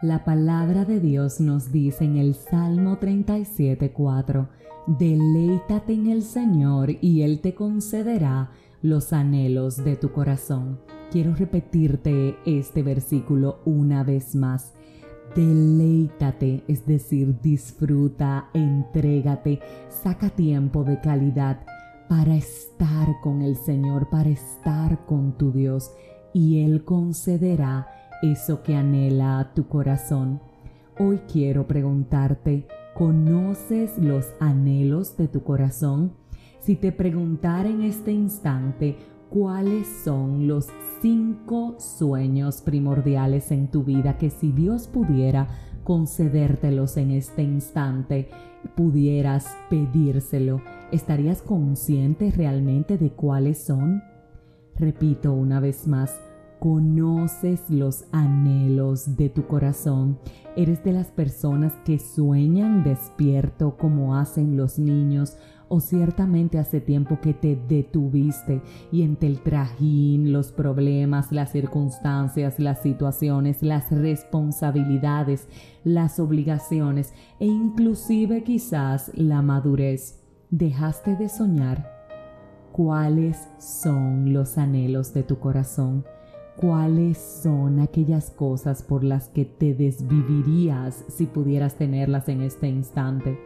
La palabra de Dios nos dice en el Salmo 37:4, Deleítate en el Señor y Él te concederá los anhelos de tu corazón. Quiero repetirte este versículo una vez más. Deleítate, es decir, disfruta, entrégate, saca tiempo de calidad para estar con el Señor, para estar con tu Dios y Él concederá eso que anhela tu corazón. Hoy quiero preguntarte, ¿conoces los anhelos de tu corazón? Si te preguntara en este instante cuáles son los cinco sueños primordiales en tu vida que si Dios pudiera concedértelos en este instante, pudieras pedírselo, ¿estarías consciente realmente de cuáles son? Repito una vez más, conoces los anhelos de tu corazón. Eres de las personas que sueñan despierto como hacen los niños o ciertamente hace tiempo que te detuviste y entre el trajín, los problemas, las circunstancias, las situaciones, las responsabilidades, las obligaciones e inclusive quizás la madurez, dejaste de soñar. ¿Cuáles son los anhelos de tu corazón? Cuáles son aquellas cosas por las que te desvivirías si pudieras tenerlas en este instante.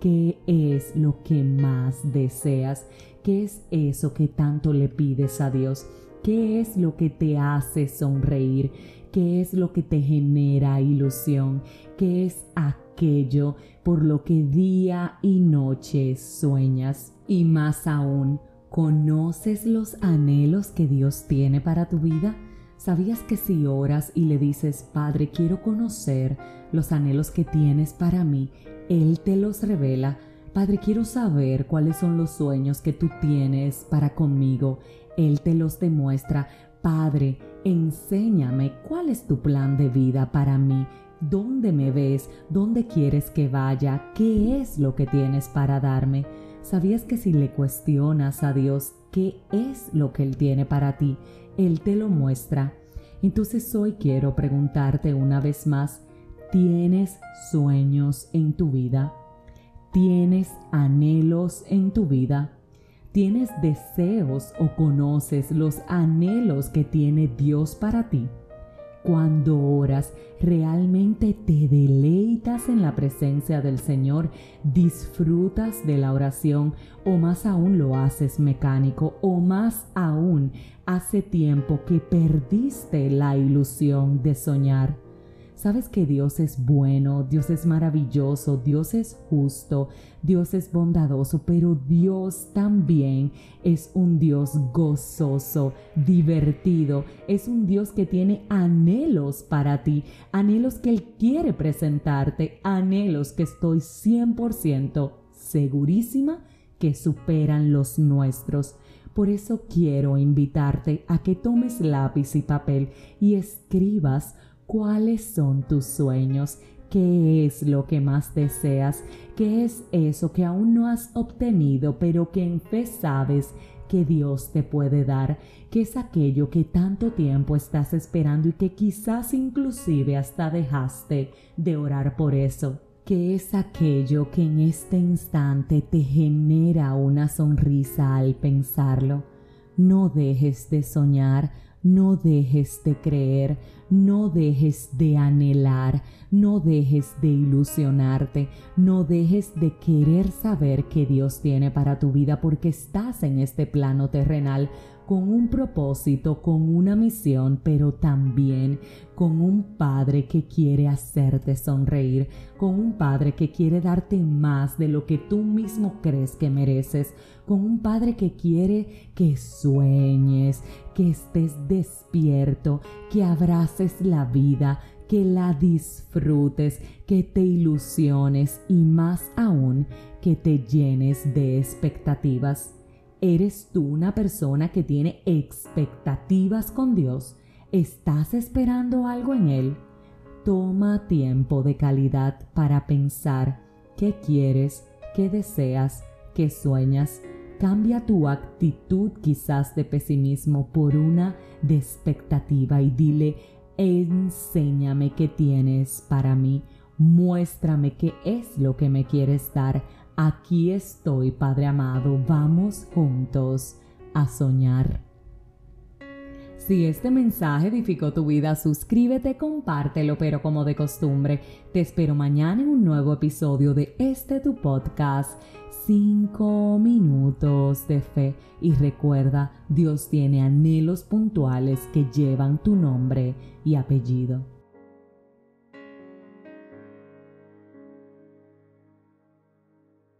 ¿Qué es lo que más deseas? ¿Qué es eso que tanto le pides a Dios? ¿Qué es lo que te hace sonreír? ¿Qué es lo que te genera ilusión? ¿Qué es aquello por lo que día y noche sueñas? Y más aún, ¿conoces los anhelos que Dios tiene para tu vida? ¿Sabías que si oras y le dices, Padre, quiero conocer los anhelos que tienes para mí, Él te los revela? Padre, quiero saber cuáles son los sueños que tú tienes para conmigo. Él te los demuestra. Padre, enséñame cuál es tu plan de vida para mí. ¿Dónde me ves? ¿Dónde quieres que vaya? ¿Qué es lo que tienes para darme? ¿Sabías que si le cuestionas a Dios qué es lo que Él tiene para ti, Él te lo muestra? Entonces hoy quiero preguntarte una vez más, ¿tienes sueños en tu vida? ¿Tienes anhelos en tu vida? ¿Tienes deseos o conoces los anhelos que tiene Dios para ti? Cuando oras, realmente te deleitas en la presencia del Señor, disfrutas de la oración o más aún lo haces mecánico o más aún hace tiempo que perdiste la ilusión de soñar. Sabes que Dios es bueno, Dios es maravilloso, Dios es justo, Dios es bondadoso, pero Dios también es un Dios gozoso, divertido, es un Dios que tiene anhelos para ti, anhelos que Él quiere presentarte, anhelos que estoy 100% segurísima que superan los nuestros. Por eso quiero invitarte a que tomes lápiz y papel y escribas ¿Cuáles son tus sueños? ¿Qué es lo que más deseas? ¿Qué es eso que aún no has obtenido pero que en fe sabes que Dios te puede dar? ¿Qué es aquello que tanto tiempo estás esperando y que quizás inclusive hasta dejaste de orar por eso? ¿Qué es aquello que en este instante te genera una sonrisa al pensarlo? No dejes de soñar, no dejes de creer, no dejes de anhelar, no dejes de ilusionarte, no dejes de querer saber qué Dios tiene para tu vida porque estás en este plano terrenal con un propósito, con una misión, pero también con un Padre que quiere hacerte sonreír, con un Padre que quiere darte más de lo que tú mismo crees que mereces, con un Padre que quiere que sueñes, que estés despierto, que abraces la vida, que la disfrutes, que te ilusiones y más aún que te llenes de expectativas. ¿Eres tú una persona que tiene expectativas con Dios? ¿Estás esperando algo en Él? Toma tiempo de calidad para pensar qué quieres, qué deseas, qué sueñas. Cambia tu actitud quizás de pesimismo por una de expectativa y dile, enséñame qué tienes para mí, muéstrame qué es lo que me quieres dar. Aquí estoy, Padre amado, vamos juntos a soñar. Si este mensaje edificó tu vida, suscríbete, compártelo, pero como de costumbre, te espero mañana en un nuevo episodio de este tu podcast, 5 minutos de fe. Y recuerda, Dios tiene anhelos puntuales que llevan tu nombre y apellido.